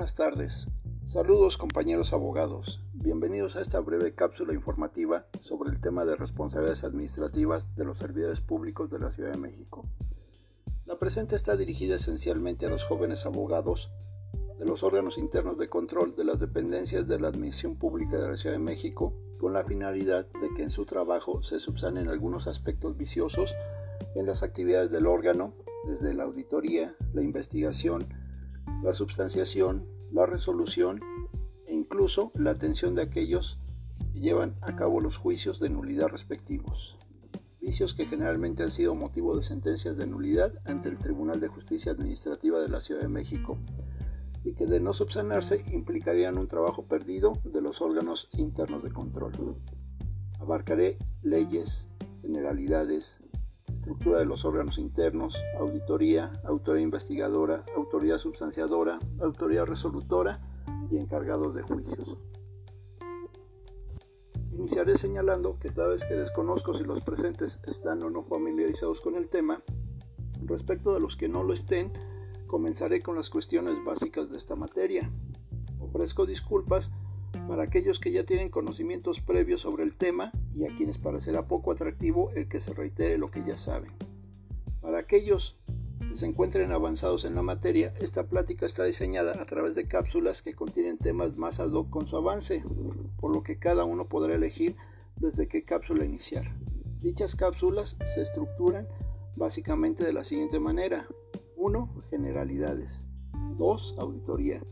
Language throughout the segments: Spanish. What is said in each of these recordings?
buenas tardes. Saludos compañeros abogados. Bienvenidos a esta breve cápsula informativa sobre el tema de responsabilidades administrativas de los servidores públicos de la Ciudad de México. La presente está dirigida esencialmente a los jóvenes abogados de los órganos internos de control de las dependencias de la Administración Pública de la Ciudad de México con la finalidad de que en su trabajo se subsanen algunos aspectos viciosos en las actividades del órgano, desde la auditoría, la investigación, la substanciación, la resolución e incluso la atención de aquellos que llevan a cabo los juicios de nulidad respectivos. Vicios que generalmente han sido motivo de sentencias de nulidad ante el Tribunal de Justicia Administrativa de la Ciudad de México y que de no subsanarse implicarían un trabajo perdido de los órganos internos de control. Abarcaré leyes, generalidades, estructura de los órganos internos, auditoría, autoridad investigadora, autoridad substanciadora, autoridad resolutora y encargados de juicios. Iniciaré señalando que toda vez que desconozco si los presentes están o no familiarizados con el tema, respecto de los que no lo estén, comenzaré con las cuestiones básicas de esta materia. Ofrezco disculpas para aquellos que ya tienen conocimientos previos sobre el tema y a quienes parecerá poco atractivo el que se reitere lo que ya saben. Para aquellos que se encuentren avanzados en la materia, esta plática está diseñada a través de cápsulas que contienen temas más ad hoc con su avance, por lo que cada uno podrá elegir desde qué cápsula iniciar. Dichas cápsulas se estructuran básicamente de la siguiente manera. 1. Generalidades. 2. Auditoría.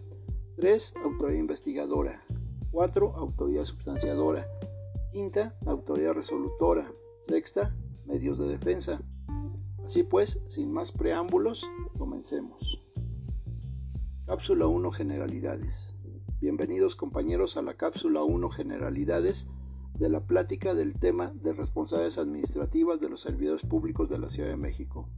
3. Autoridad investigadora. 4. Autoridad substanciadora. Quinta, autoridad resolutora. Sexta, medios de defensa. Así pues, sin más preámbulos, comencemos. Cápsula 1 Generalidades. Bienvenidos compañeros a la cápsula 1 Generalidades de la plática del tema de responsabilidades administrativas de los servidores públicos de la Ciudad de México.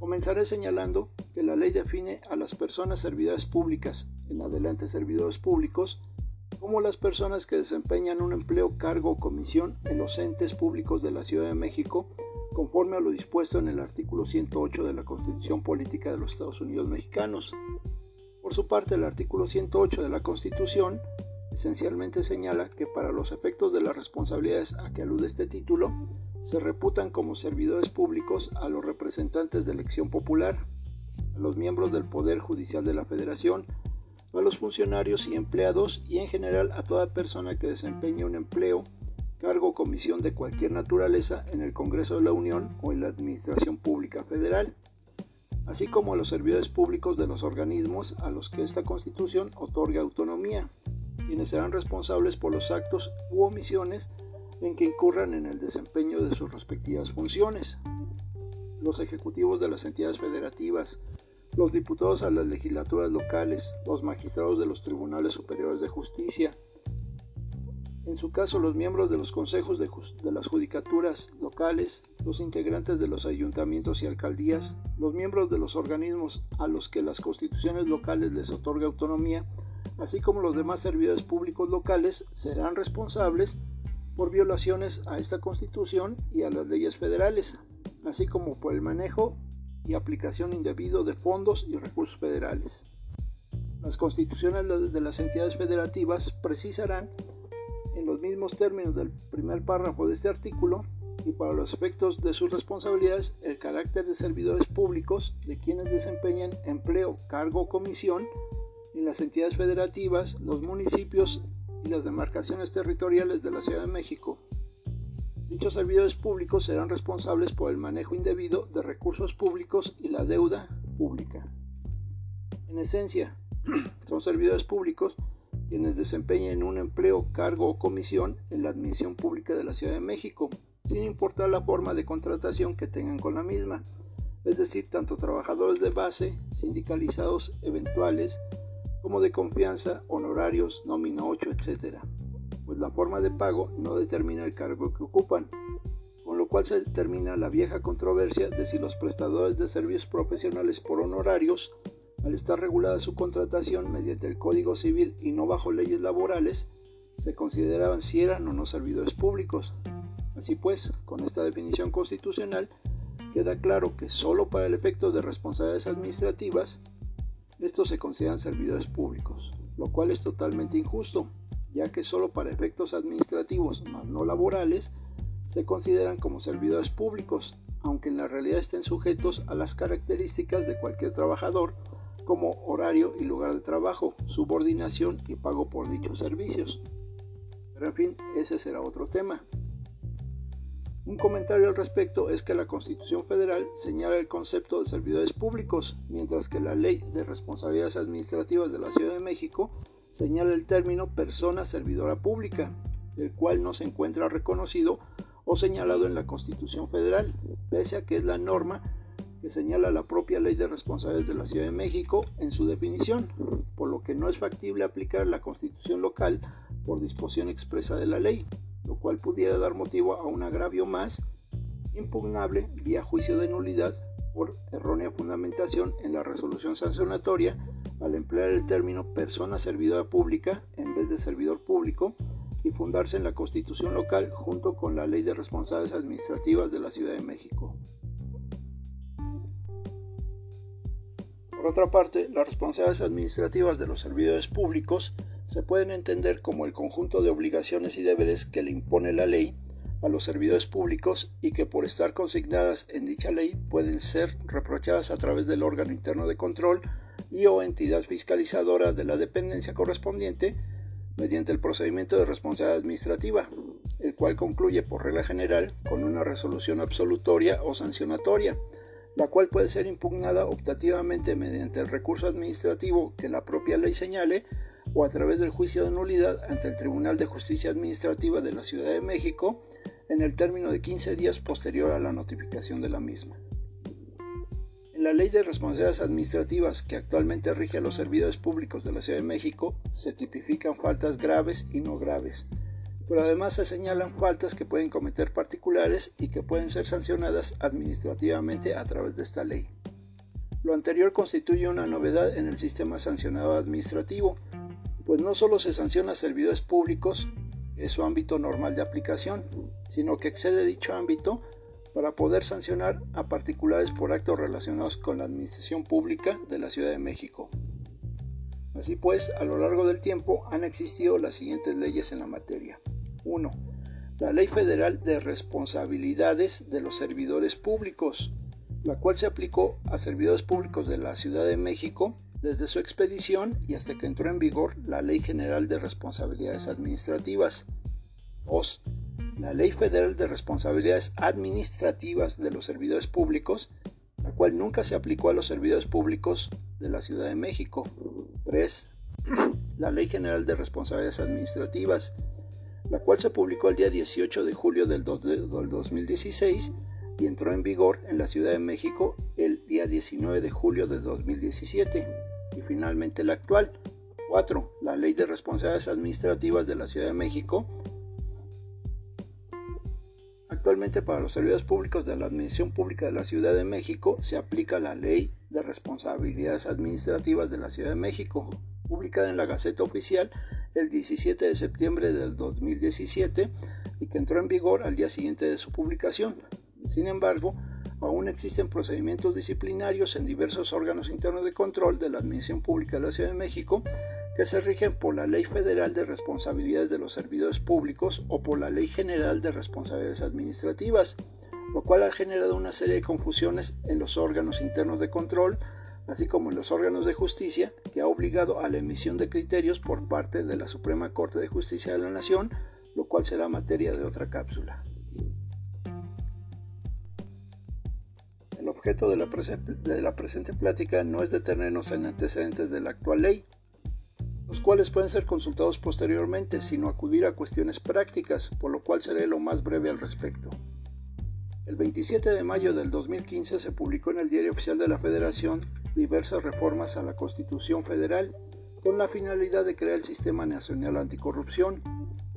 Comenzaré señalando que la ley define a las personas servidoras públicas, en adelante servidores públicos, como las personas que desempeñan un empleo, cargo o comisión en los entes públicos de la Ciudad de México, conforme a lo dispuesto en el artículo 108 de la Constitución Política de los Estados Unidos Mexicanos. Por su parte, el artículo 108 de la Constitución esencialmente señala que para los efectos de las responsabilidades a que alude este título, se reputan como servidores públicos a los representantes de elección popular, a los miembros del Poder Judicial de la Federación, a los funcionarios y empleados y en general a toda persona que desempeñe un empleo, cargo o comisión de cualquier naturaleza en el Congreso de la Unión o en la Administración Pública Federal, así como a los servidores públicos de los organismos a los que esta Constitución otorga autonomía, quienes serán responsables por los actos u omisiones en que incurran en el desempeño de sus respectivas funciones. Los ejecutivos de las entidades federativas, los diputados a las legislaturas locales, los magistrados de los tribunales superiores de justicia, en su caso los miembros de los consejos de, las judicaturas locales, los integrantes de los ayuntamientos y alcaldías, los miembros de los organismos a los que las constituciones locales les otorga autonomía, así como los demás servidores públicos locales, serán responsables por violaciones a esta Constitución y a las leyes federales, así como por el manejo y aplicación indebido de fondos y recursos federales. Las constituciones de las entidades federativas precisarán en los mismos términos del primer párrafo de este artículo y para los efectos de sus responsabilidades el carácter de servidores públicos de quienes desempeñan empleo, cargo o comisión en las entidades federativas, los municipios y las demarcaciones territoriales de la Ciudad de México. Dichos servidores públicos serán responsables por el manejo indebido de recursos públicos y la deuda pública. En esencia, son servidores públicos quienes desempeñen un empleo, cargo o comisión en la admisión pública de la Ciudad de México, sin importar la forma de contratación que tengan con la misma, es decir, tanto trabajadores de base, sindicalizados eventuales, como de confianza, honorarios, nómina 8, etc. Pues la forma de pago no determina el cargo que ocupan, con lo cual se determina la vieja controversia de si los prestadores de servicios profesionales por honorarios, al estar regulada su contratación mediante el Código Civil y no bajo leyes laborales, se consideraban si eran o no servidores públicos. Así pues, con esta definición constitucional, queda claro que solo para el efecto de responsabilidades administrativas, estos se consideran servidores públicos, lo cual es totalmente injusto, ya que solo para efectos administrativos, más no laborales, se consideran como servidores públicos, aunque en la realidad estén sujetos a las características de cualquier trabajador, como horario y lugar de trabajo, subordinación y pago por dichos servicios. Pero en fin, ese será otro tema. Un comentario al respecto es que la Constitución Federal señala el concepto de servidores públicos, mientras que la Ley de Responsabilidades Administrativas de la Ciudad de México señala el término persona servidora pública, el cual no se encuentra reconocido o señalado en la Constitución Federal, pese a que es la norma que señala la propia Ley de Responsabilidades de la Ciudad de México en su definición, por lo que no es factible aplicar la Constitución local por disposición expresa de la ley lo cual pudiera dar motivo a un agravio más impugnable vía juicio de nulidad por errónea fundamentación en la resolución sancionatoria al emplear el término persona servidora pública en vez de servidor público y fundarse en la constitución local junto con la ley de responsabilidades administrativas de la Ciudad de México. Por otra parte, las responsabilidades administrativas de los servidores públicos se pueden entender como el conjunto de obligaciones y deberes que le impone la ley a los servidores públicos y que por estar consignadas en dicha ley pueden ser reprochadas a través del órgano interno de control y o entidad fiscalizadora de la dependencia correspondiente mediante el procedimiento de responsabilidad administrativa, el cual concluye por regla general con una resolución absolutoria o sancionatoria, la cual puede ser impugnada optativamente mediante el recurso administrativo que la propia ley señale o a través del juicio de nulidad ante el Tribunal de Justicia Administrativa de la Ciudad de México en el término de 15 días posterior a la notificación de la misma. En la Ley de Responsabilidades Administrativas que actualmente rige a los servidores públicos de la Ciudad de México se tipifican faltas graves y no graves, pero además se señalan faltas que pueden cometer particulares y que pueden ser sancionadas administrativamente a través de esta ley. Lo anterior constituye una novedad en el sistema sancionado administrativo, pues no solo se sanciona a servidores públicos, es su ámbito normal de aplicación, sino que excede dicho ámbito para poder sancionar a particulares por actos relacionados con la administración pública de la Ciudad de México. Así pues, a lo largo del tiempo han existido las siguientes leyes en la materia. 1. La Ley Federal de Responsabilidades de los Servidores Públicos, la cual se aplicó a servidores públicos de la Ciudad de México desde su expedición y hasta que entró en vigor la Ley General de Responsabilidades Administrativas. 2. La Ley Federal de Responsabilidades Administrativas de los Servidores Públicos, la cual nunca se aplicó a los servidores públicos de la Ciudad de México. 3. La Ley General de Responsabilidades Administrativas, la cual se publicó el día 18 de julio del 2016 y entró en vigor en la Ciudad de México el día 19 de julio de 2017 finalmente la actual. 4. La Ley de Responsabilidades Administrativas de la Ciudad de México. Actualmente para los servidores públicos de la Administración Pública de la Ciudad de México se aplica la Ley de Responsabilidades Administrativas de la Ciudad de México, publicada en la Gaceta Oficial el 17 de septiembre del 2017 y que entró en vigor al día siguiente de su publicación. Sin embargo, aún existen procedimientos disciplinarios en diversos órganos internos de control de la Administración Pública de la Ciudad de México que se rigen por la Ley Federal de Responsabilidades de los Servidores Públicos o por la Ley General de Responsabilidades Administrativas, lo cual ha generado una serie de confusiones en los órganos internos de control, así como en los órganos de justicia, que ha obligado a la emisión de criterios por parte de la Suprema Corte de Justicia de la Nación, lo cual será materia de otra cápsula. El objeto de la, de la presente plática no es detenernos en antecedentes de la actual ley, los cuales pueden ser consultados posteriormente, sino acudir a cuestiones prácticas, por lo cual seré lo más breve al respecto. El 27 de mayo del 2015 se publicó en el Diario Oficial de la Federación diversas reformas a la Constitución Federal con la finalidad de crear el Sistema Nacional Anticorrupción.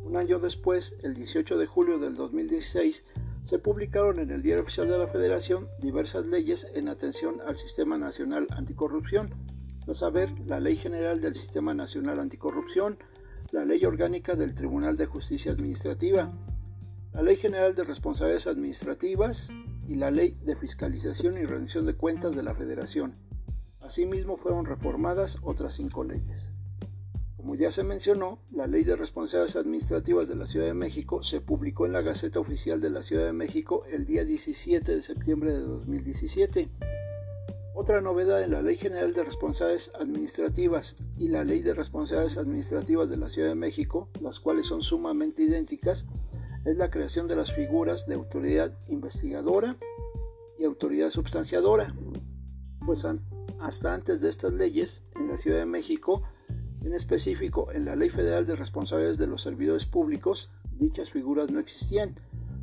Un año después, el 18 de julio del 2016, se publicaron en el Diario Oficial de la Federación diversas leyes en atención al Sistema Nacional Anticorrupción, a saber, la Ley General del Sistema Nacional Anticorrupción, la Ley Orgánica del Tribunal de Justicia Administrativa, la Ley General de Responsabilidades Administrativas y la Ley de Fiscalización y Rendición de Cuentas de la Federación, Asimismo fueron reformadas otras cinco leyes. Como ya se mencionó, la Ley de Responsabilidades Administrativas de la Ciudad de México se publicó en la Gaceta Oficial de la Ciudad de México el día 17 de septiembre de 2017. Otra novedad en la Ley General de Responsabilidades Administrativas y la Ley de Responsabilidades Administrativas de la Ciudad de México, las cuales son sumamente idénticas, es la creación de las figuras de autoridad investigadora y autoridad substanciadora. Pues hasta antes de estas leyes, en la Ciudad de México, en específico, en la Ley Federal de Responsabilidades de los Servidores Públicos, dichas figuras no existían,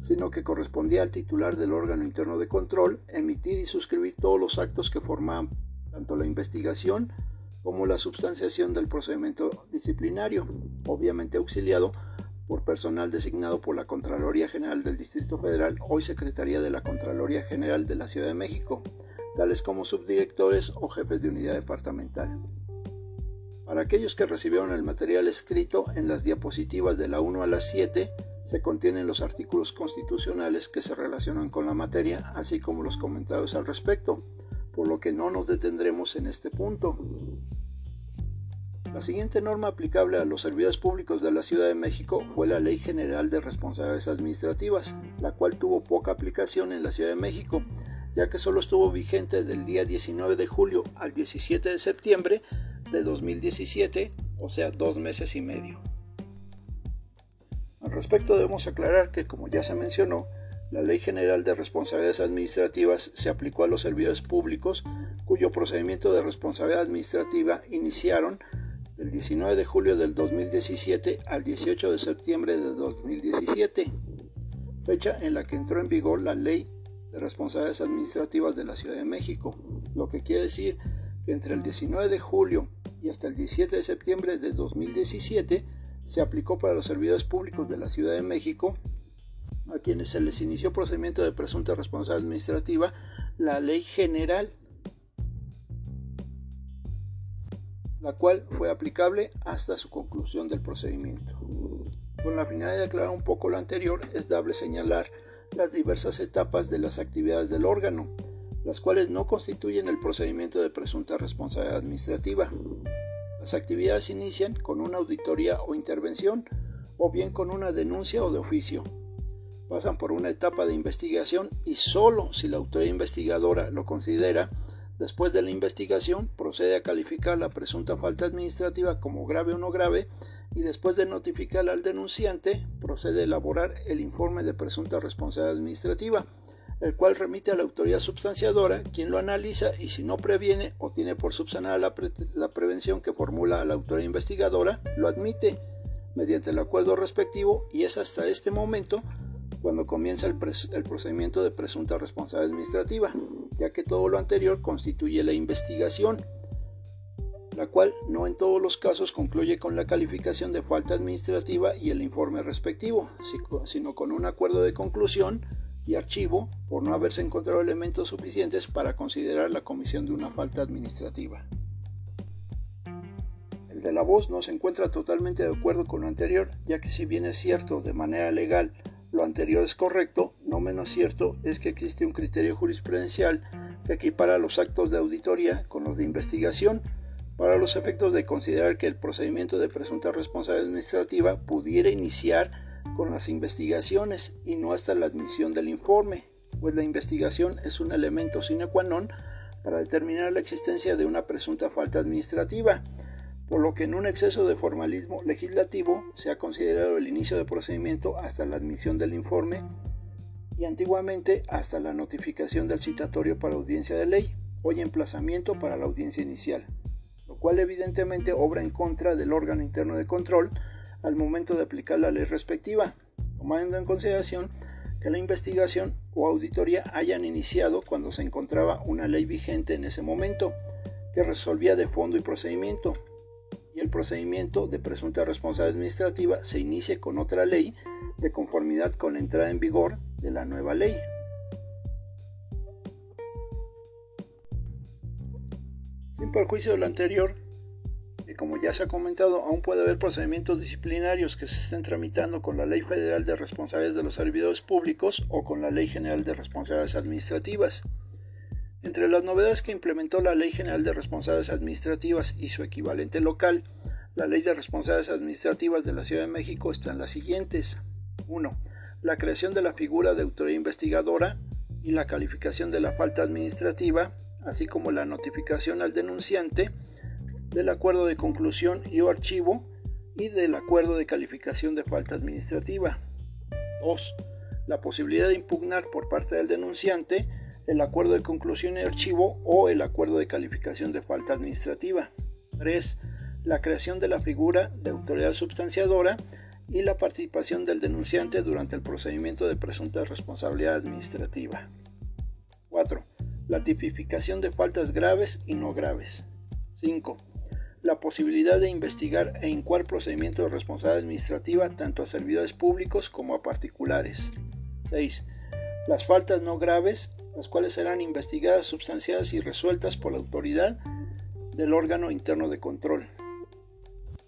sino que correspondía al titular del órgano interno de control emitir y suscribir todos los actos que formaban tanto la investigación como la substanciación del procedimiento disciplinario, obviamente auxiliado por personal designado por la Contraloría General del Distrito Federal, hoy Secretaría de la Contraloría General de la Ciudad de México, tales como subdirectores o jefes de unidad departamental. Para aquellos que recibieron el material escrito, en las diapositivas de la 1 a la 7 se contienen los artículos constitucionales que se relacionan con la materia, así como los comentarios al respecto, por lo que no nos detendremos en este punto. La siguiente norma aplicable a los servidores públicos de la Ciudad de México fue la Ley General de Responsabilidades Administrativas, la cual tuvo poca aplicación en la Ciudad de México, ya que solo estuvo vigente del día 19 de julio al 17 de septiembre de 2017, o sea, dos meses y medio. Al respecto debemos aclarar que, como ya se mencionó, la Ley General de Responsabilidades Administrativas se aplicó a los servidores públicos cuyo procedimiento de responsabilidad administrativa iniciaron del 19 de julio del 2017 al 18 de septiembre de 2017, fecha en la que entró en vigor la Ley de Responsabilidades Administrativas de la Ciudad de México, lo que quiere decir que entre el 19 de julio y hasta el 17 de septiembre de 2017 se aplicó para los servidores públicos de la Ciudad de México, a quienes se les inició procedimiento de presunta responsabilidad administrativa, la Ley General, la cual fue aplicable hasta su conclusión del procedimiento. Con la finalidad de aclarar un poco lo anterior, es dable señalar las diversas etapas de las actividades del órgano, las cuales no constituyen el procedimiento de presunta responsabilidad administrativa. Las actividades inician con una auditoría o intervención o bien con una denuncia o de oficio. Pasan por una etapa de investigación y solo si la autoridad investigadora lo considera, después de la investigación procede a calificar la presunta falta administrativa como grave o no grave y después de notificar al denunciante procede a elaborar el informe de presunta responsabilidad administrativa el cual remite a la autoridad substanciadora, quien lo analiza y si no previene o tiene por subsanar la, prevención que formula la autoridad investigadora, lo admite mediante el acuerdo respectivo y es hasta este momento cuando comienza el, el procedimiento de presunta responsabilidad administrativa, ya que todo lo anterior constituye la investigación la cual no en todos los casos concluye con la calificación de falta administrativa y el informe respectivo, sino con un acuerdo de conclusión y archivo por no haberse encontrado elementos suficientes para considerar la comisión de una falta administrativa. El de la voz no se encuentra totalmente de acuerdo con lo anterior, ya que si bien es cierto de manera legal lo anterior es correcto, no menos cierto es que existe un criterio jurisprudencial que equipara los actos de auditoría con los de investigación para los efectos de considerar que el procedimiento de presunta responsabilidad administrativa pudiera iniciar con las investigaciones y no hasta la admisión del informe, pues la investigación es un elemento sine qua non para determinar la existencia de una presunta falta administrativa, por lo que en un exceso de formalismo legislativo se ha considerado el inicio del procedimiento hasta la admisión del informe y antiguamente hasta la notificación del citatorio para audiencia de ley, hoy emplazamiento para la audiencia inicial, lo cual evidentemente obra en contra del órgano interno de control al momento de aplicar la ley respectiva, tomando en consideración que la investigación o auditoría hayan iniciado cuando se encontraba una ley vigente en ese momento que resolvía de fondo y procedimiento, y el procedimiento de presunta responsabilidad administrativa se inicie con otra ley de conformidad con la entrada en vigor de la nueva ley. Sin perjuicio de lo anterior, como ya se ha comentado, aún puede haber procedimientos disciplinarios que se estén tramitando con la Ley Federal de Responsabilidades de los Servidores Públicos o con la Ley General de Responsabilidades Administrativas. Entre las novedades que implementó la Ley General de Responsabilidades Administrativas y su equivalente local, la Ley de Responsabilidades Administrativas de la Ciudad de México están las siguientes. 1. La creación de la figura de autoridad investigadora y la calificación de la falta administrativa, así como la notificación al denunciante del acuerdo de conclusión y o archivo y del acuerdo de calificación de falta administrativa. 2. La posibilidad de impugnar por parte del denunciante el acuerdo de conclusión y archivo o el acuerdo de calificación de falta administrativa. 3. La creación de la figura de autoridad substanciadora y la participación del denunciante durante el procedimiento de presunta responsabilidad administrativa. 4. La tipificación de faltas graves y no graves. 5 la posibilidad de investigar e incuar procedimiento de responsabilidad administrativa tanto a servidores públicos como a particulares. 6. Las faltas no graves, las cuales serán investigadas, substanciadas y resueltas por la autoridad del órgano interno de control.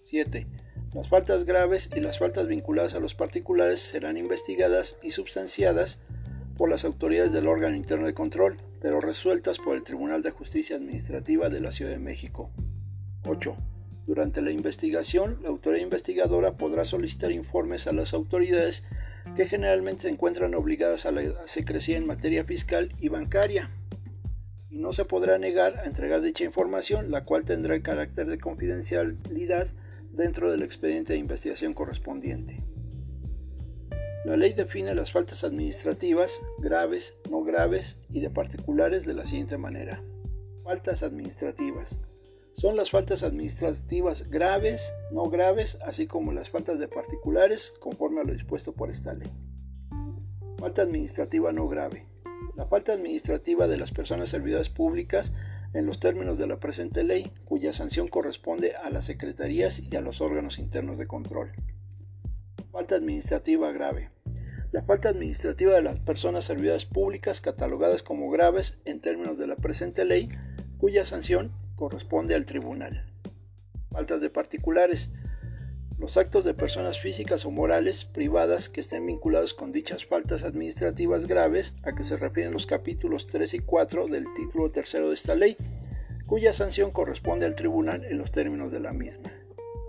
7. Las faltas graves y las faltas vinculadas a los particulares serán investigadas y substanciadas por las autoridades del órgano interno de control, pero resueltas por el Tribunal de Justicia Administrativa de la Ciudad de México. 8. Durante la investigación, la autoridad investigadora podrá solicitar informes a las autoridades que generalmente se encuentran obligadas a la secrecía en materia fiscal y bancaria, y no se podrá negar a entregar dicha información, la cual tendrá el carácter de confidencialidad dentro del expediente de investigación correspondiente. La ley define las faltas administrativas, graves, no graves y de particulares de la siguiente manera. Faltas administrativas son las faltas administrativas graves, no graves, así como las faltas de particulares, conforme a lo dispuesto por esta ley. Falta administrativa no grave. La falta administrativa de las personas servidoras públicas en los términos de la presente ley, cuya sanción corresponde a las secretarías y a los órganos internos de control. Falta administrativa grave. La falta administrativa de las personas servidoras públicas catalogadas como graves en términos de la presente ley, cuya sanción corresponde al tribunal. Faltas de particulares. Los actos de personas físicas o morales privadas que estén vinculados con dichas faltas administrativas graves a que se refieren los capítulos 3 y 4 del título tercero de esta ley, cuya sanción corresponde al tribunal en los términos de la misma.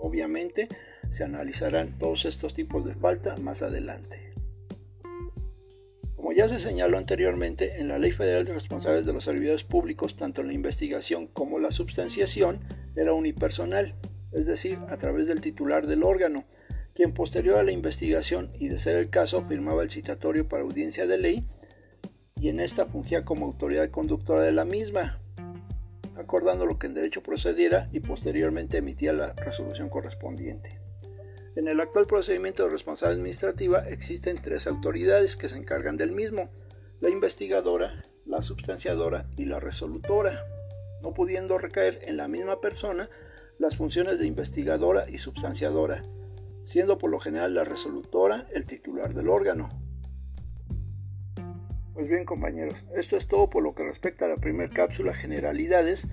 Obviamente, se analizarán todos estos tipos de falta más adelante ya se señaló anteriormente, en la Ley Federal de Responsables de los Servidores Públicos, tanto la investigación como la substanciación era unipersonal, es decir, a través del titular del órgano, quien posterior a la investigación y de ser el caso firmaba el citatorio para audiencia de ley y en esta fungía como autoridad conductora de la misma, acordando lo que en derecho procediera y posteriormente emitía la resolución correspondiente. En el actual procedimiento de responsabilidad administrativa existen tres autoridades que se encargan del mismo, la investigadora, la substanciadora y la resolutora, no pudiendo recaer en la misma persona las funciones de investigadora y substanciadora, siendo por lo general la resolutora el titular del órgano. Pues bien compañeros, esto es todo por lo que respecta a la primera cápsula generalidades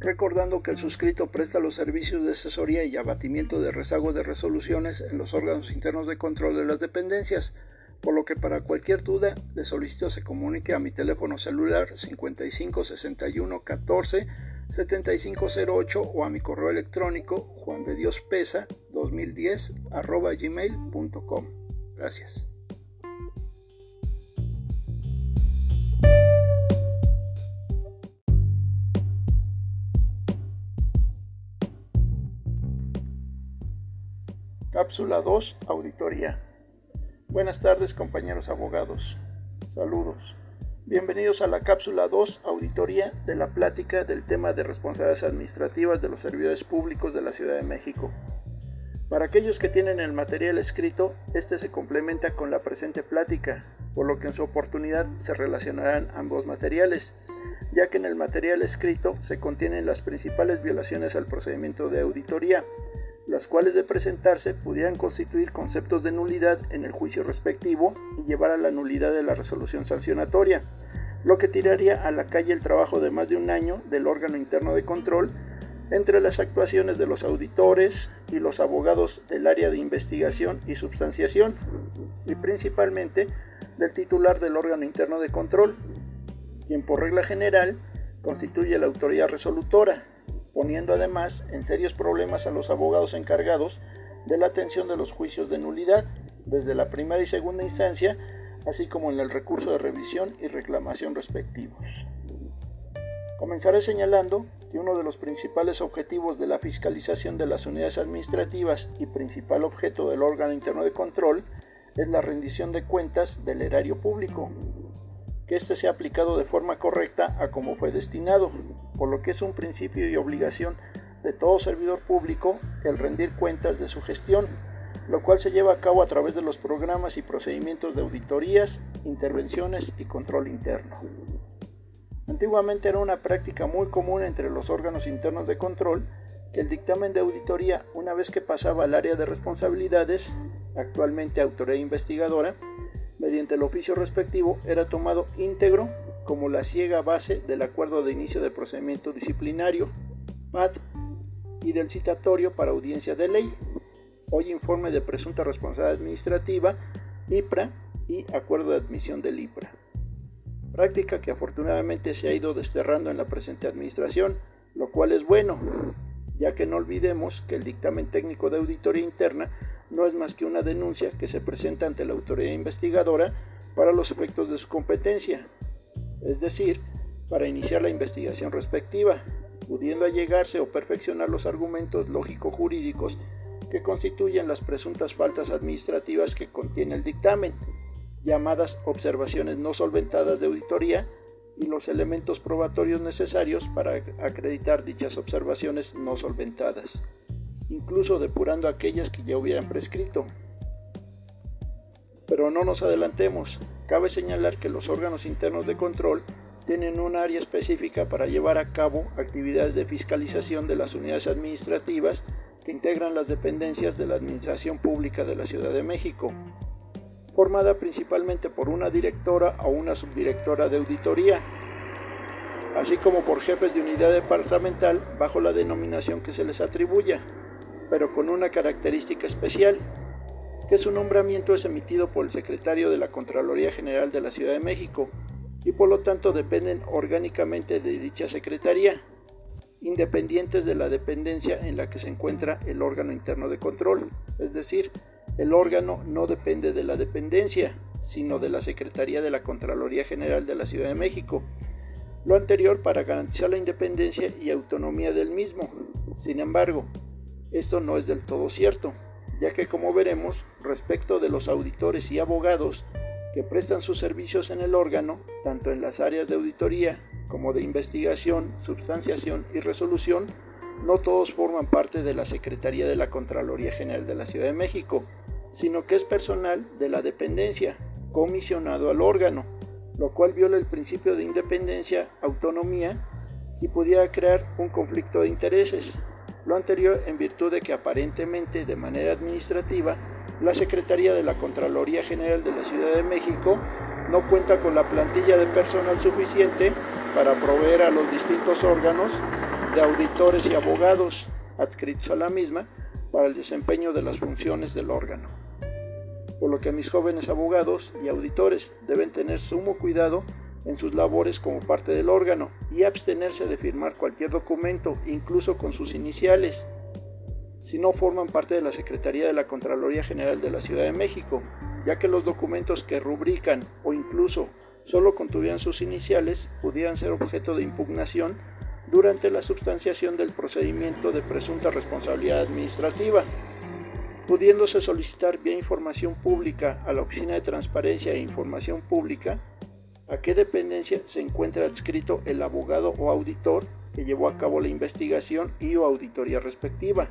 recordando que el suscrito presta los servicios de asesoría y abatimiento de rezago de resoluciones en los órganos internos de control de las dependencias, por lo que para cualquier duda le solicito se comunique a mi teléfono celular 55 61 14 7508 o a mi correo electrónico juan de dios pesa 2010 arroba gmail.com. Gracias. Cápsula 2, Auditoría. Buenas tardes compañeros abogados. Saludos. Bienvenidos a la cápsula 2, Auditoría de la plática del tema de responsabilidades administrativas de los servidores públicos de la Ciudad de México. Para aquellos que tienen el material escrito, este se complementa con la presente plática, por lo que en su oportunidad se relacionarán ambos materiales, ya que en el material escrito se contienen las principales violaciones al procedimiento de auditoría, las cuales de presentarse pudieran constituir conceptos de nulidad en el juicio respectivo y llevar a la nulidad de la resolución sancionatoria, lo que tiraría a la calle el trabajo de más de un año del órgano interno de control entre las actuaciones de los auditores y los abogados del área de investigación y substanciación, y principalmente del titular del órgano interno de control, quien por regla general constituye la autoridad resolutora, poniendo además en serios problemas a los abogados encargados de la atención de los juicios de nulidad, desde la primera y segunda instancia, así como en el recurso de revisión y reclamación respectivos. Comenzaré señalando que uno de los principales objetivos de la fiscalización de las unidades administrativas y principal objeto del órgano interno de control es la rendición de cuentas del erario público, que éste sea aplicado de forma correcta a como fue destinado, por lo que es un principio y obligación de todo servidor público el rendir cuentas de su gestión, lo cual se lleva a cabo a través de los programas y procedimientos de auditorías, intervenciones y control interno. Antiguamente era una práctica muy común entre los órganos internos de control que el dictamen de auditoría, una vez que pasaba al área de responsabilidades, actualmente autoridad investigadora, mediante el oficio respectivo, era tomado íntegro como la ciega base del acuerdo de inicio de procedimiento disciplinario, PAD, y del citatorio para audiencia de ley, hoy informe de presunta responsabilidad administrativa, IPRA y acuerdo de admisión del IPRA. Práctica que afortunadamente se ha ido desterrando en la presente administración, lo cual es bueno, ya que no olvidemos que el dictamen técnico de auditoría interna no es más que una denuncia que se presenta ante la autoridad investigadora para los efectos de su competencia, es decir, para iniciar la investigación respectiva, pudiendo allegarse o perfeccionar los argumentos lógico-jurídicos que constituyen las presuntas faltas administrativas que contiene el dictamen, llamadas observaciones no solventadas de auditoría, y los elementos probatorios necesarios para acreditar dichas observaciones no solventadas, incluso depurando aquellas que ya hubieran prescrito. Pero no nos adelantemos, cabe señalar que los órganos internos de control tienen un área específica para llevar a cabo actividades de fiscalización de las unidades administrativas que integran las dependencias de la Administración Pública de la Ciudad de México, formada principalmente por una directora o una subdirectora de auditoría, así como por jefes de unidad departamental bajo la denominación que se les atribuya, pero con una característica especial, que su nombramiento es emitido por el secretario de la Contraloría General de la Ciudad de México y por lo tanto dependen orgánicamente de dicha secretaría, independientes de la dependencia en la que se encuentra el órgano interno de control, es decir, el órgano no depende de la dependencia, sino de la Secretaría de la Contraloría General de la Ciudad de México. Lo anterior para garantizar la independencia y autonomía del mismo. Sin embargo, esto no es del todo cierto, ya que como veremos, respecto de los auditores y abogados que prestan sus servicios en el órgano, tanto en las áreas de auditoría como de investigación, substanciación y resolución, no todos forman parte de la Secretaría de la Contraloría General de la Ciudad de México, sino que es personal de la dependencia, comisionado al órgano, lo cual viola el principio de independencia, autonomía y pudiera crear un conflicto de intereses. Lo anterior en virtud de que aparentemente de manera administrativa la Secretaría de la Contraloría General de la Ciudad de México no cuenta con la plantilla de personal suficiente para proveer a los distintos órganos de auditores y abogados adscritos a la misma para el desempeño de las funciones del órgano. Por lo que mis jóvenes abogados y auditores deben tener sumo cuidado en sus labores como parte del órgano y abstenerse de firmar cualquier documento, incluso con sus iniciales, si no forman parte de la Secretaría de la Contraloría General de la Ciudad de México, ya que los documentos que rubrican o incluso solo contuvieran sus iniciales pudieran ser objeto de impugnación durante la substanciación del procedimiento de presunta responsabilidad administrativa, pudiéndose solicitar vía información pública a la Oficina de Transparencia e Información Pública a qué dependencia se encuentra adscrito el abogado o auditor que llevó a cabo la investigación y o auditoría respectiva,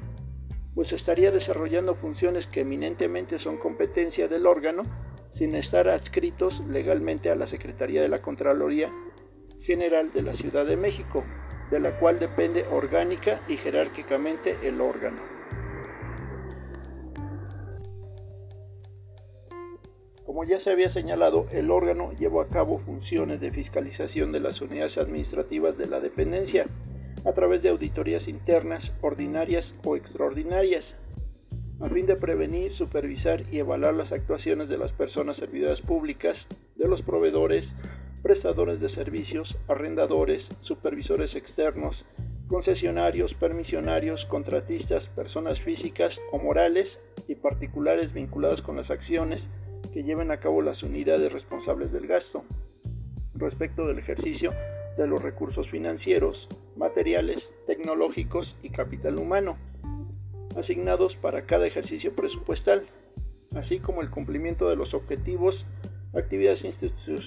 pues estaría desarrollando funciones que eminentemente son competencia del órgano sin estar adscritos legalmente a la Secretaría de la Contraloría General de la Ciudad de México, de la cual depende orgánica y jerárquicamente el órgano. Como ya se había señalado, el órgano llevó a cabo funciones de fiscalización de las unidades administrativas de la dependencia a través de auditorías internas, ordinarias o extraordinarias, a fin de prevenir, supervisar y evaluar las actuaciones de las personas servidoras públicas, de los proveedores, prestadores de servicios, arrendadores, supervisores externos, concesionarios, permisionarios, contratistas, personas físicas o morales y particulares vinculados con las acciones que lleven a cabo las unidades responsables del gasto respecto del ejercicio de los recursos financieros, materiales, tecnológicos y capital humano, asignados para cada ejercicio presupuestal, así como el cumplimiento de los objetivos, actividades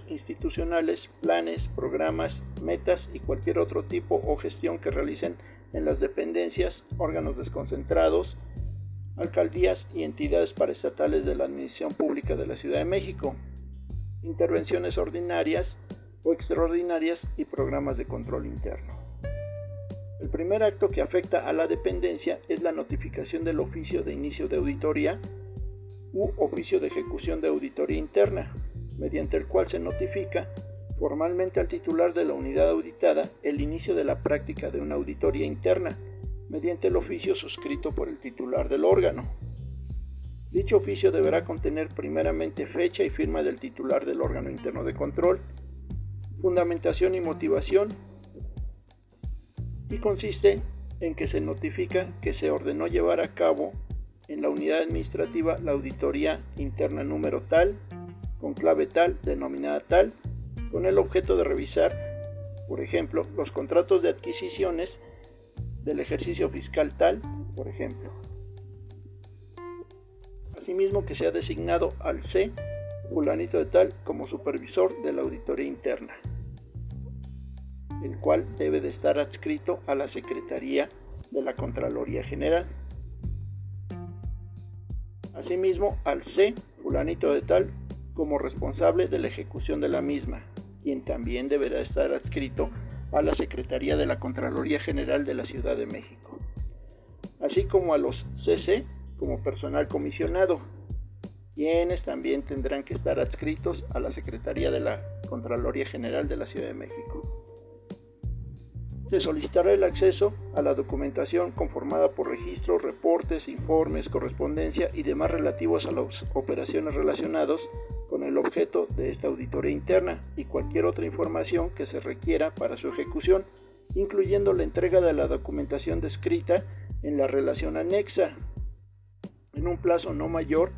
institucionales, planes, programas, metas y cualquier otro tipo o gestión que realicen en las dependencias, órganos desconcentrados, alcaldías y entidades paraestatales de la Administración Pública de la Ciudad de México, intervenciones ordinarias o extraordinarias y programas de control interno. El primer acto que afecta a la dependencia es la notificación del oficio de inicio de auditoría u oficio de ejecución de auditoría interna, mediante el cual se notifica formalmente al titular de la unidad auditada el inicio de la práctica de una auditoría interna, mediante el oficio suscrito por el titular del órgano. Dicho oficio deberá contener primeramente fecha y firma del titular del órgano interno de control, fundamentación y motivación, y consiste en que se notifica que se ordenó llevar a cabo en la unidad administrativa la auditoría interna número tal, con clave tal, denominada tal, con el objeto de revisar, por ejemplo, los contratos de adquisiciones del ejercicio fiscal tal, por ejemplo. Asimismo que se ha designado al C, fulanito de tal, como supervisor de la auditoría interna, el cual debe de estar adscrito a la Secretaría de la Contraloría General. Asimismo al C, fulanito de tal, como responsable de la ejecución de la misma, quien también deberá estar adscrito a la Secretaría de la Contraloría General de la Ciudad de México, así como a los CC como personal comisionado, quienes también tendrán que estar adscritos a la Secretaría de la Contraloría General de la Ciudad de México. Se solicitará el acceso a la documentación conformada por registros, reportes, informes, correspondencia y demás relativos a las operaciones relacionados con el objeto de esta auditoría interna y cualquier otra información que se requiera para su ejecución, incluyendo la entrega de la documentación descrita en la relación anexa, en un plazo no mayor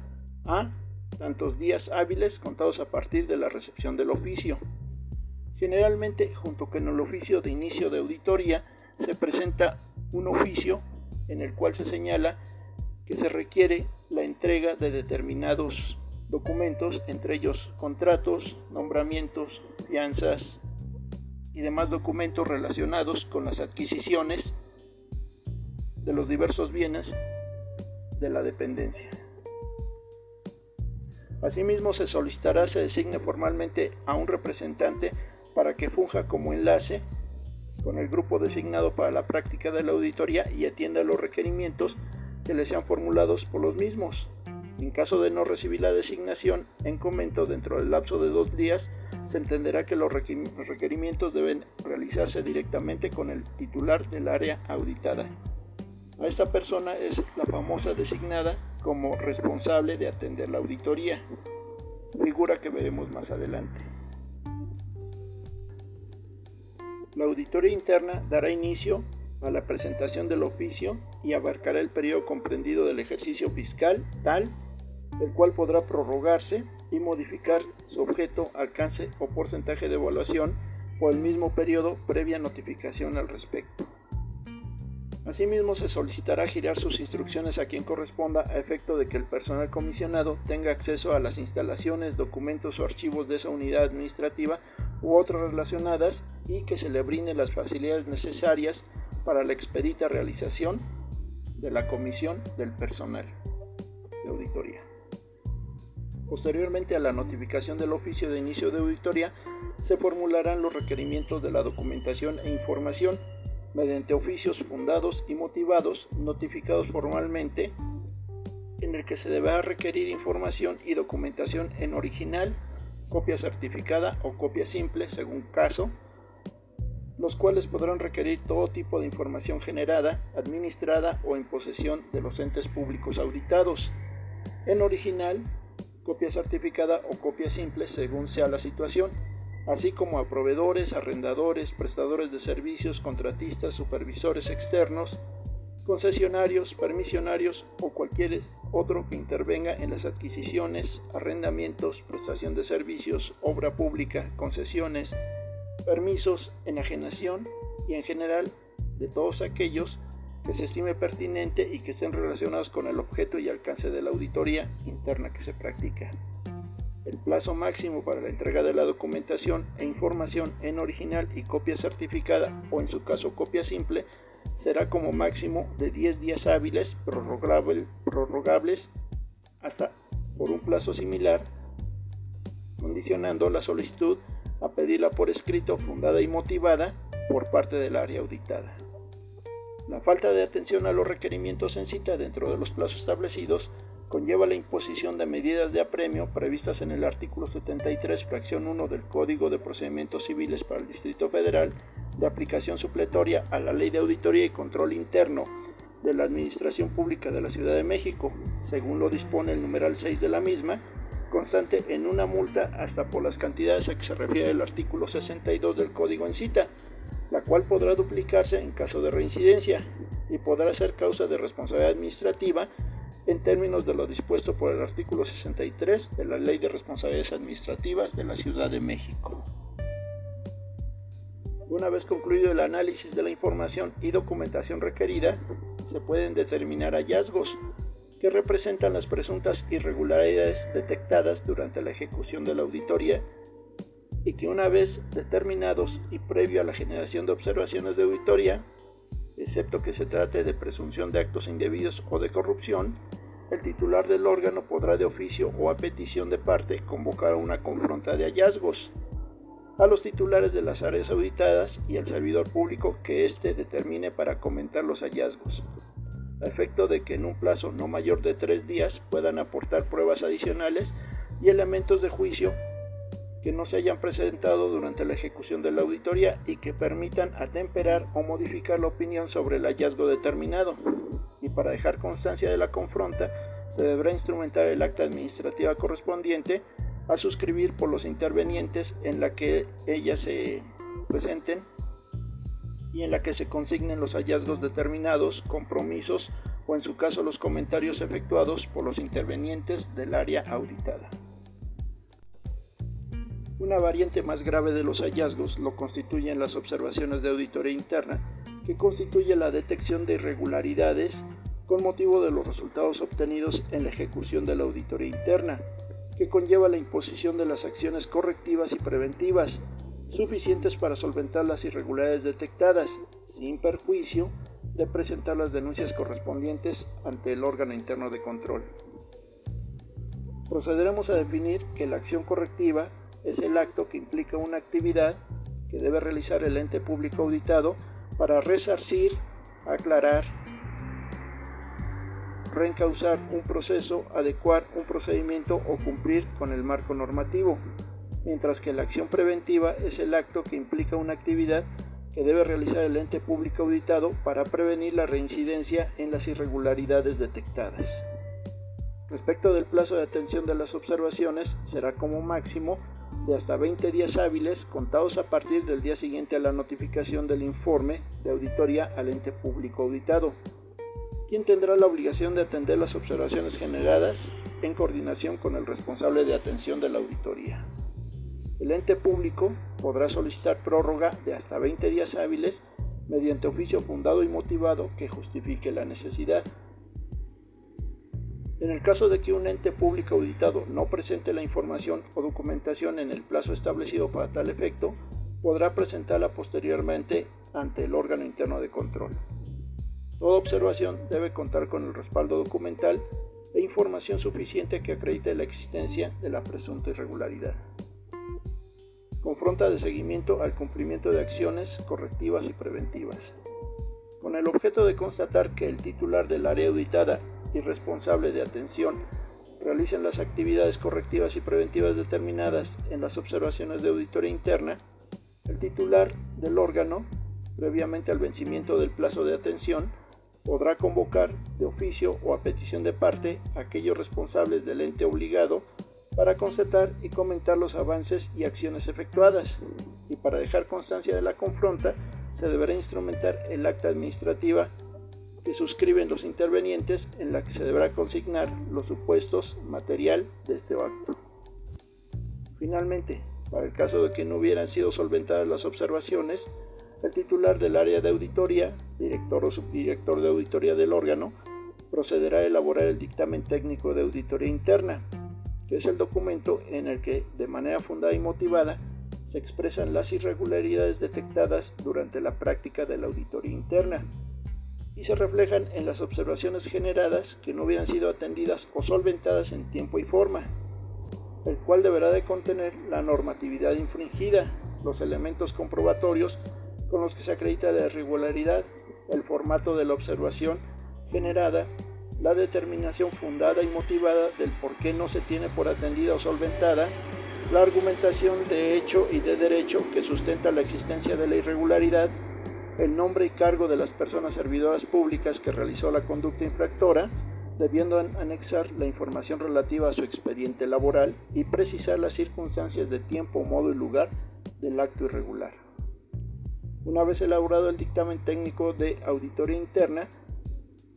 a tantos días hábiles contados a partir de la recepción del oficio. Generalmente, junto con el oficio de inicio de auditoría, se presenta un oficio en el cual se señala que se requiere la entrega de determinados documentos, entre ellos contratos, nombramientos, fianzas y demás documentos relacionados con las adquisiciones de los diversos bienes de la dependencia. Asimismo, se solicitará se designe formalmente a un representante para que funja como enlace con el grupo designado para la práctica de la auditoría y atienda los requerimientos que le sean formulados por los mismos. En caso de no recibir la designación en comento dentro del lapso de dos días, se entenderá que los requerimientos deben realizarse directamente con el titular del área auditada. A esta persona es la famosa designada como responsable de atender la auditoría, figura que veremos más adelante. La auditoría interna dará inicio a la presentación del oficio y abarcará el periodo comprendido del ejercicio fiscal tal, el cual podrá prorrogarse y modificar su objeto, alcance o porcentaje de evaluación por el mismo periodo previa notificación al respecto. Asimismo, se solicitará girar sus instrucciones a quien corresponda a efecto de que el personal comisionado tenga acceso a las instalaciones, documentos o archivos de esa unidad administrativa u otras relacionadas y que se le brinden las facilidades necesarias para la expedita realización de la comisión del personal de auditoría. Posteriormente a la notificación del oficio de inicio de auditoría, se formularán los requerimientos de la documentación e información mediante oficios fundados y motivados notificados formalmente en el que se deberá requerir información y documentación en original copia certificada o copia simple según caso, los cuales podrán requerir todo tipo de información generada, administrada o en posesión de los entes públicos auditados, en original, copia certificada o copia simple según sea la situación, así como a proveedores, arrendadores, prestadores de servicios, contratistas, supervisores externos, concesionarios, permisionarios o cualquier otro que intervenga en las adquisiciones, arrendamientos, prestación de servicios, obra pública, concesiones, permisos, enajenación y en general de todos aquellos que se estime pertinente y que estén relacionados con el objeto y alcance de la auditoría interna que se practica. El plazo máximo para la entrega de la documentación e información en original y copia certificada o en su caso copia simple será como máximo de 10 días hábiles prorrogables hasta por un plazo similar, condicionando la solicitud a pedirla por escrito fundada y motivada por parte del área auditada. La falta de atención a los requerimientos en cita dentro de los plazos establecidos conlleva la imposición de medidas de apremio previstas en el artículo 73, fracción 1 del Código de Procedimientos Civiles para el Distrito Federal, de aplicación supletoria a la Ley de Auditoría y Control Interno de la Administración Pública de la Ciudad de México, según lo dispone el numeral 6 de la misma, constante en una multa hasta por las cantidades a que se refiere el artículo 62 del Código en cita, la cual podrá duplicarse en caso de reincidencia y podrá ser causa de responsabilidad administrativa en términos de lo dispuesto por el artículo 63 de la Ley de Responsabilidades Administrativas de la Ciudad de México. Una vez concluido el análisis de la información y documentación requerida, se pueden determinar hallazgos que representan las presuntas irregularidades detectadas durante la ejecución de la auditoría y que una vez determinados y previo a la generación de observaciones de auditoría, excepto que se trate de presunción de actos indebidos o de corrupción, el titular del órgano podrá de oficio o a petición de parte convocar a una confronta de hallazgos a los titulares de las áreas auditadas y al servidor público que éste determine para comentar los hallazgos, a efecto de que en un plazo no mayor de tres días puedan aportar pruebas adicionales y elementos de juicio que no se hayan presentado durante la ejecución de la auditoría y que permitan atemperar o modificar la opinión sobre el hallazgo determinado. Y para dejar constancia de la confronta, se deberá instrumentar el acta administrativa correspondiente a suscribir por los intervenientes en la que ellas se presenten y en la que se consignen los hallazgos determinados, compromisos o en su caso los comentarios efectuados por los intervenientes del área auditada. Una variante más grave de los hallazgos lo constituyen las observaciones de auditoría interna, que constituye la detección de irregularidades con motivo de los resultados obtenidos en la ejecución de la auditoría interna, que conlleva la imposición de las acciones correctivas y preventivas, suficientes para solventar las irregularidades detectadas, sin perjuicio de presentar las denuncias correspondientes ante el órgano interno de control. Procederemos a definir que la acción correctiva es el acto que implica una actividad que debe realizar el ente público auditado para resarcir, aclarar, reencauzar un proceso, adecuar un procedimiento o cumplir con el marco normativo, mientras que la acción preventiva es el acto que implica una actividad que debe realizar el ente público auditado para prevenir la reincidencia en las irregularidades detectadas. Respecto del plazo de atención de las observaciones, será como máximo de hasta 20 días hábiles contados a partir del día siguiente a la notificación del informe de auditoría al ente público auditado, quien tendrá la obligación de atender las observaciones generadas en coordinación con el responsable de atención de la auditoría. El ente público podrá solicitar prórroga de hasta 20 días hábiles mediante oficio fundado y motivado que justifique la necesidad. En el caso de que un ente público auditado no presente la información o documentación en el plazo establecido para tal efecto, podrá presentarla posteriormente ante el órgano interno de control. Toda observación debe contar con el respaldo documental e información suficiente que acredite la existencia de la presunta irregularidad. Confronta de seguimiento al cumplimiento de acciones correctivas y preventivas. Con el objeto de constatar que el titular del área auditada y responsable de atención realicen las actividades correctivas y preventivas determinadas en las observaciones de auditoría interna, el titular del órgano, previamente al vencimiento del plazo de atención, podrá convocar de oficio o a petición de parte a aquellos responsables del ente obligado para constatar y comentar los avances y acciones efectuadas, y para dejar constancia de la confronta se deberá instrumentar el acta administrativa que suscriben los intervenientes en la que se deberá consignar los supuestos material de este acto. Finalmente, para el caso de que no hubieran sido solventadas las observaciones, el titular del área de auditoría, director o subdirector de auditoría del órgano, procederá a elaborar el dictamen técnico de auditoría interna, es el documento en el que, de manera fundada y motivada, se expresan las irregularidades detectadas durante la práctica de la auditoría interna y se reflejan en las observaciones generadas que no hubieran sido atendidas o solventadas en tiempo y forma, el cual deberá de contener la normatividad infringida, los elementos comprobatorios con los que se acredita la irregularidad, el formato de la observación generada, la determinación fundada y motivada del por qué no se tiene por atendida o solventada, la argumentación de hecho y de derecho que sustenta la existencia de la irregularidad, el nombre y cargo de las personas servidoras públicas que realizó la conducta infractora, debiendo anexar la información relativa a su expediente laboral y precisar las circunstancias de tiempo, modo y lugar del acto irregular. Una vez elaborado el dictamen técnico de auditoría interna,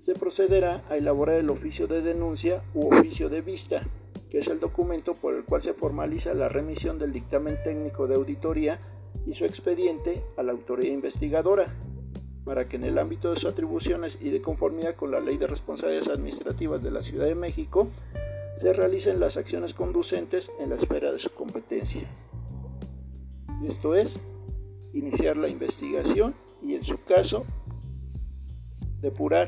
se procederá a elaborar el oficio de denuncia u oficio de vista, que es el documento por el cual se formaliza la remisión del dictamen técnico de auditoría y su expediente a la autoridad investigadora, para que en el ámbito de sus atribuciones y de conformidad con la Ley de Responsabilidades Administrativas de la Ciudad de México, se realicen las acciones conducentes en la esfera de su competencia. Esto es, iniciar la investigación y en su caso, depurar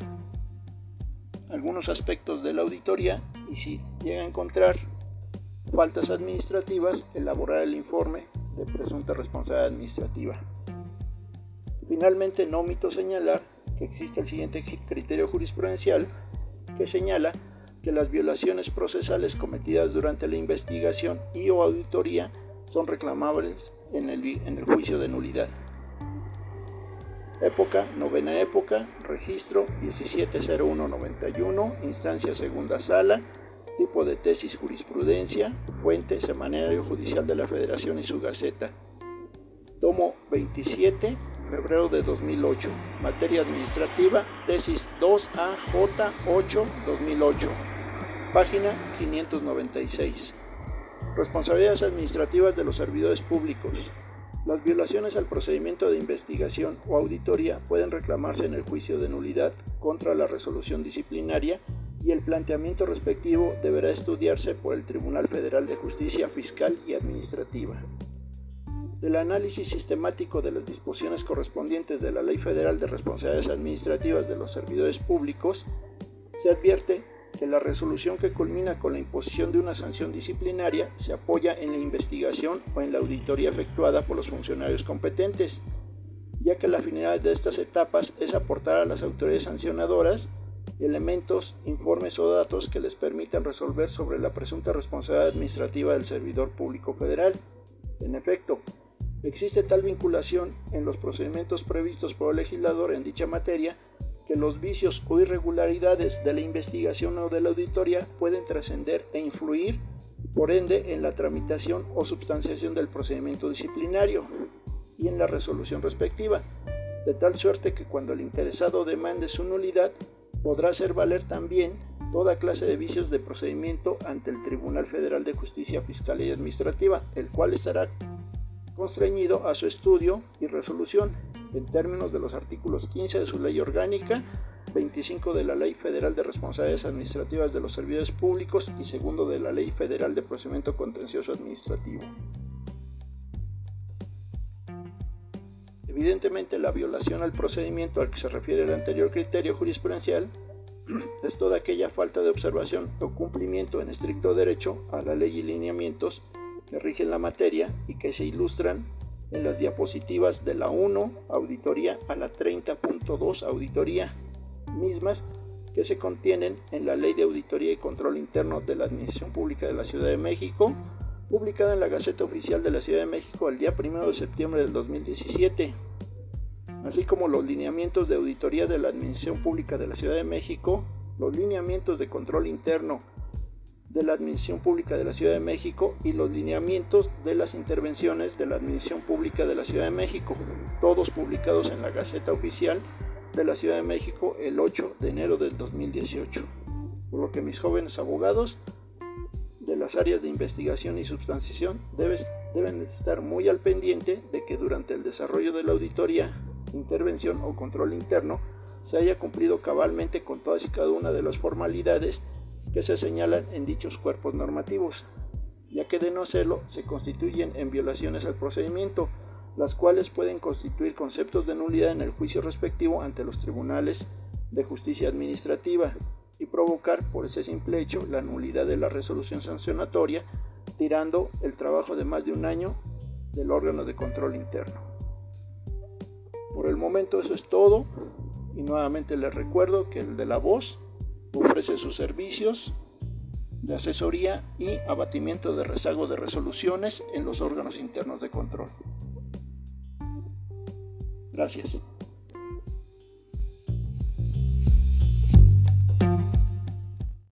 algunos aspectos de la auditoría y si llega a encontrar faltas administrativas, elaborar el informe de presunta responsabilidad administrativa. Finalmente, no omito señalar que existe el siguiente criterio jurisprudencial que señala que las violaciones procesales cometidas durante la investigación y o auditoría son reclamables en el, en el juicio de nulidad. Época, novena época, registro 170191, instancia segunda sala, tipo de tesis jurisprudencia, fuente Semanario Judicial de la Federación y su Gaceta. Tomo 27, febrero de 2008. Materia administrativa, tesis 2AJ8 2008. Página 596. Responsabilidades administrativas de los servidores públicos. Las violaciones al procedimiento de investigación o auditoría pueden reclamarse en el juicio de nulidad contra la resolución disciplinaria y el planteamiento respectivo deberá estudiarse por el Tribunal Federal de Justicia Fiscal y Administrativa. Del análisis sistemático de las disposiciones correspondientes de la Ley Federal de Responsabilidades Administrativas de los Servidores Públicos, se advierte que la resolución que culmina con la imposición de una sanción disciplinaria se apoya en la investigación o en la auditoría efectuada por los funcionarios competentes, ya que la finalidad de estas etapas es aportar a las autoridades sancionadoras elementos, informes o datos que les permitan resolver sobre la presunta responsabilidad administrativa del servidor público federal. En efecto, existe tal vinculación en los procedimientos previstos por el legislador en dicha materia que los vicios o irregularidades de la investigación o de la auditoría pueden trascender e influir, por ende, en la tramitación o substanciación del procedimiento disciplinario y en la resolución respectiva, de tal suerte que cuando el interesado demande su nulidad, podrá hacer valer también toda clase de vicios de procedimiento ante el Tribunal Federal de Justicia Fiscal y Administrativa, el cual estará constreñido a su estudio y resolución en términos de los artículos 15 de su ley orgánica, 25 de la Ley Federal de Responsabilidades Administrativas de los Servidores Públicos y segundo de la Ley Federal de Procedimiento Contencioso Administrativo. Evidentemente, la violación al procedimiento al que se refiere el anterior criterio jurisprudencial es toda aquella falta de observación o cumplimiento en estricto derecho a la ley y lineamientos rigen la materia y que se ilustran en las diapositivas de la 1 auditoría a la 30.2 auditoría, mismas que se contienen en la Ley de Auditoría y Control Interno de la Administración Pública de la Ciudad de México, publicada en la Gaceta Oficial de la Ciudad de México el día 1 de septiembre del 2017, así como los lineamientos de auditoría de la Administración Pública de la Ciudad de México, los lineamientos de control interno de la Administración Pública de la Ciudad de México y los lineamientos de las intervenciones de la Administración Pública de la Ciudad de México, todos publicados en la Gaceta Oficial de la Ciudad de México el 8 de enero del 2018. Por lo que mis jóvenes abogados de las áreas de investigación y substanciación deben estar muy al pendiente de que durante el desarrollo de la auditoría, intervención o control interno se haya cumplido cabalmente con todas y cada una de las formalidades que se señalan en dichos cuerpos normativos, ya que de no hacerlo se constituyen en violaciones al procedimiento, las cuales pueden constituir conceptos de nulidad en el juicio respectivo ante los tribunales de justicia administrativa y provocar por ese simple hecho la nulidad de la resolución sancionatoria, tirando el trabajo de más de un año del órgano de control interno. Por el momento eso es todo y nuevamente les recuerdo que el de la voz ofrece sus servicios de asesoría y abatimiento de rezago de resoluciones en los órganos internos de control. Gracias.